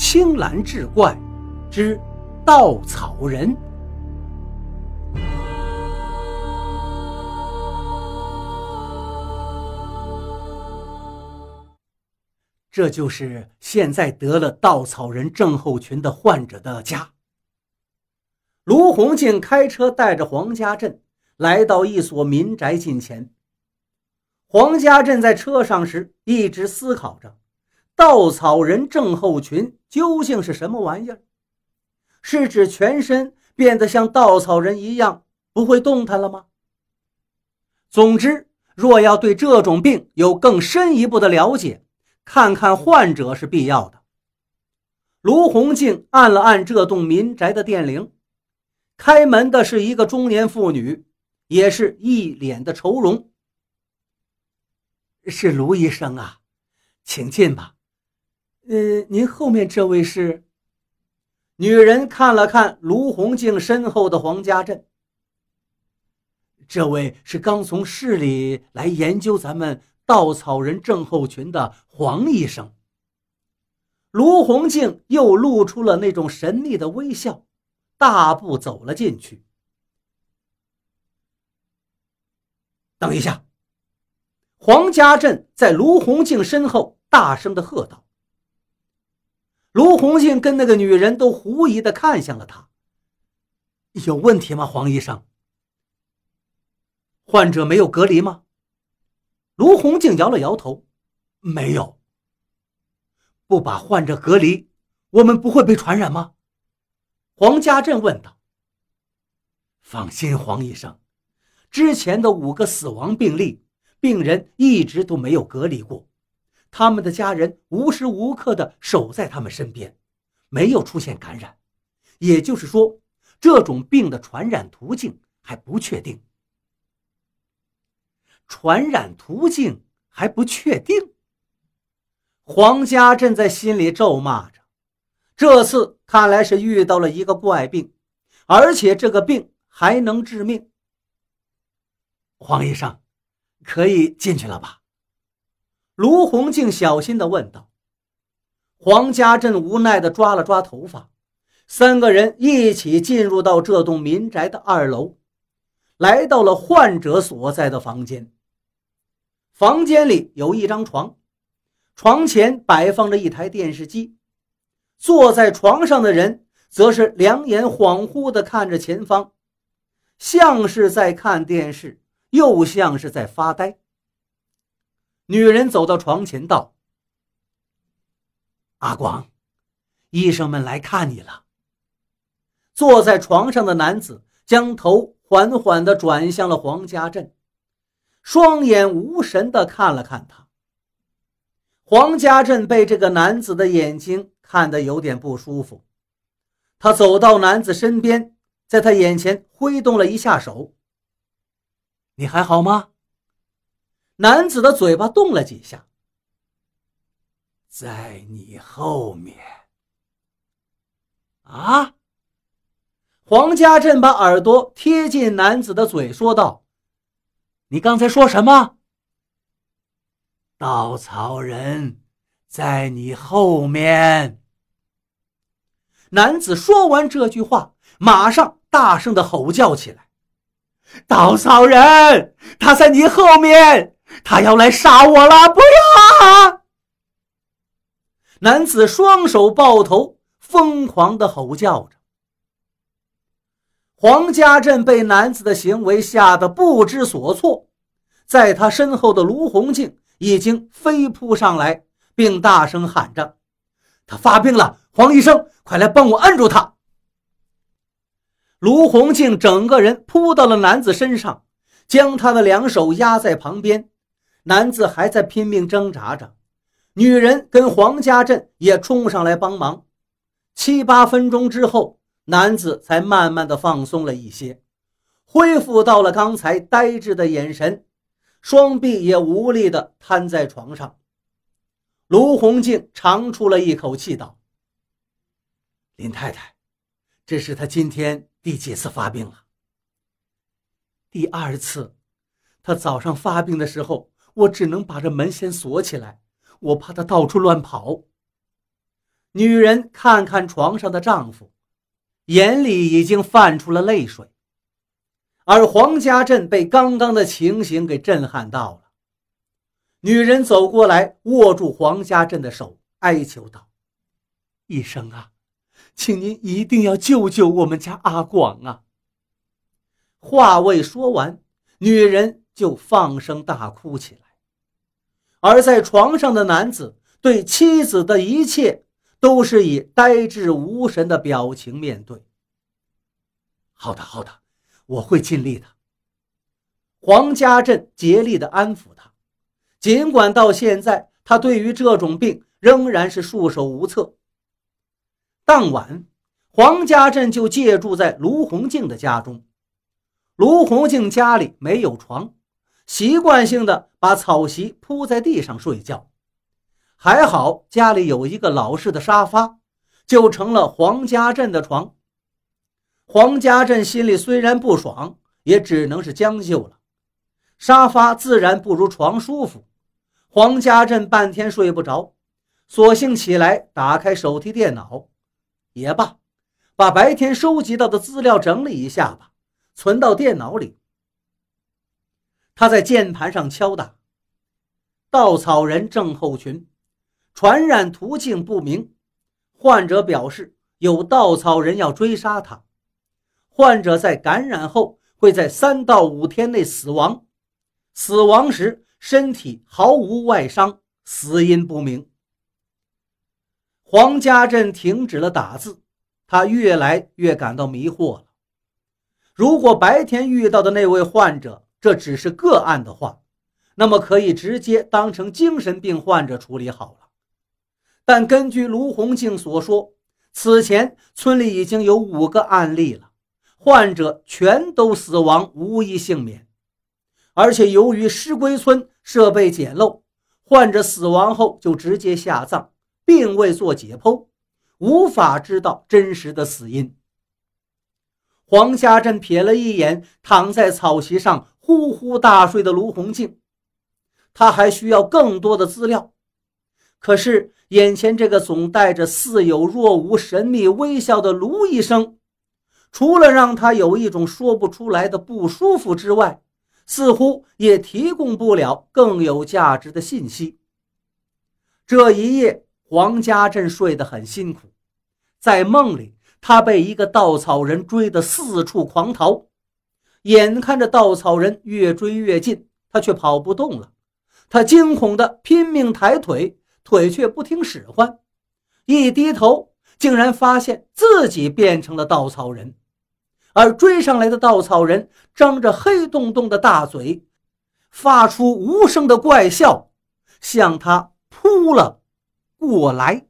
青蓝志怪之稻草人。这就是现在得了稻草人症候群的患者的家。卢洪进开车带着黄家镇来到一所民宅近前。黄家镇在车上时一直思考着，稻草人症候群究竟是什么玩意儿？是指全身变得像稻草人一样不会动弹了吗？总之，若要对这种病有更深一步的了解，看看患者是必要的。卢洪静按了按这栋民宅的电铃，开门的是一个中年妇女，也是一脸的愁容。是卢医生啊，请进吧。呃，您后面这位是？女人看了看卢红静身后的黄家镇，这位是刚从市里来研究咱们。稻草人症候群的黄医生，卢红静又露出了那种神秘的微笑，大步走了进去。等一下！黄家镇在卢红静身后大声的喝道。卢洪静跟那个女人都狐疑的看向了他。有问题吗，黄医生？患者没有隔离吗？卢洪静摇了摇头，没有。不把患者隔离，我们不会被传染吗？黄家镇问道。放心，黄医生，之前的五个死亡病例，病人一直都没有隔离过，他们的家人无时无刻的守在他们身边，没有出现感染。也就是说，这种病的传染途径还不确定。传染途径还不确定，黄家正在心里咒骂着：“这次看来是遇到了一个怪病，而且这个病还能致命。”黄医生，可以进去了吧？卢红静小心地问道。黄家镇无奈地抓了抓头发，三个人一起进入到这栋民宅的二楼，来到了患者所在的房间。房间里有一张床，床前摆放着一台电视机，坐在床上的人则是两眼恍惚地看着前方，像是在看电视，又像是在发呆。女人走到床前道：“阿广，医生们来看你了。”坐在床上的男子将头缓缓地转向了黄家镇。双眼无神地看了看他，黄家镇被这个男子的眼睛看得有点不舒服。他走到男子身边，在他眼前挥动了一下手：“你还好吗？”男子的嘴巴动了几下，在你后面。啊！黄家镇把耳朵贴近男子的嘴，说道。你刚才说什么？稻草人在你后面。男子说完这句话，马上大声的吼叫起来：“稻草人，他在你后面，他要来杀我了！不要！”啊男子双手抱头，疯狂的吼叫着。黄家镇被男子的行为吓得不知所措，在他身后的卢洪静已经飞扑上来，并大声喊着：“他发病了，黄医生，快来帮我按住他！”卢洪静整个人扑到了男子身上，将他的两手压在旁边，男子还在拼命挣扎着，女人跟黄家镇也冲上来帮忙，七八分钟之后。男子才慢慢的放松了一些，恢复到了刚才呆滞的眼神，双臂也无力的瘫在床上。卢洪静长出了一口气，道：“林太太，这是他今天第几次发病了？第二次。他早上发病的时候，我只能把这门先锁起来，我怕他到处乱跑。女人看看床上的丈夫，眼里已经泛出了泪水。而黄家镇被刚刚的情形给震撼到了。女人走过来，握住黄家镇的手，哀求道：“医生啊，请您一定要救救我们家阿广啊！”话未说完，女人就放声大哭起来。而在床上的男子对妻子的一切都是以呆滞无神的表情面对。好的，好的，我会尽力的。黄家镇竭力的安抚他，尽管到现在他对于这种病仍然是束手无策。当晚，黄家镇就借住在卢洪静的家中。卢洪静家里没有床。习惯性的把草席铺在地上睡觉，还好家里有一个老式的沙发，就成了黄家镇的床。黄家镇心里虽然不爽，也只能是将就了。沙发自然不如床舒服，黄家镇半天睡不着，索性起来打开手提电脑，也罢，把白天收集到的资料整理一下吧，存到电脑里。他在键盘上敲打：“稻草人症候群，传染途径不明。患者表示有稻草人要追杀他。患者在感染后会在三到五天内死亡，死亡时身体毫无外伤，死因不明。”黄家镇停止了打字，他越来越感到迷惑了。如果白天遇到的那位患者，这只是个案的话，那么可以直接当成精神病患者处理好了。但根据卢洪静所说，此前村里已经有五个案例了，患者全都死亡，无一幸免。而且由于石龟村设备简陋，患者死亡后就直接下葬，并未做解剖，无法知道真实的死因。黄家镇瞥了一眼躺在草席上。呼呼大睡的卢洪静，他还需要更多的资料。可是眼前这个总带着似有若无神秘微笑的卢医生，除了让他有一种说不出来的不舒服之外，似乎也提供不了更有价值的信息。这一夜，黄家镇睡得很辛苦，在梦里，他被一个稻草人追得四处狂逃。眼看着稻草人越追越近，他却跑不动了。他惊恐地拼命抬腿，腿却不听使唤。一低头，竟然发现自己变成了稻草人，而追上来的稻草人张着黑洞洞的大嘴，发出无声的怪笑，向他扑了过来。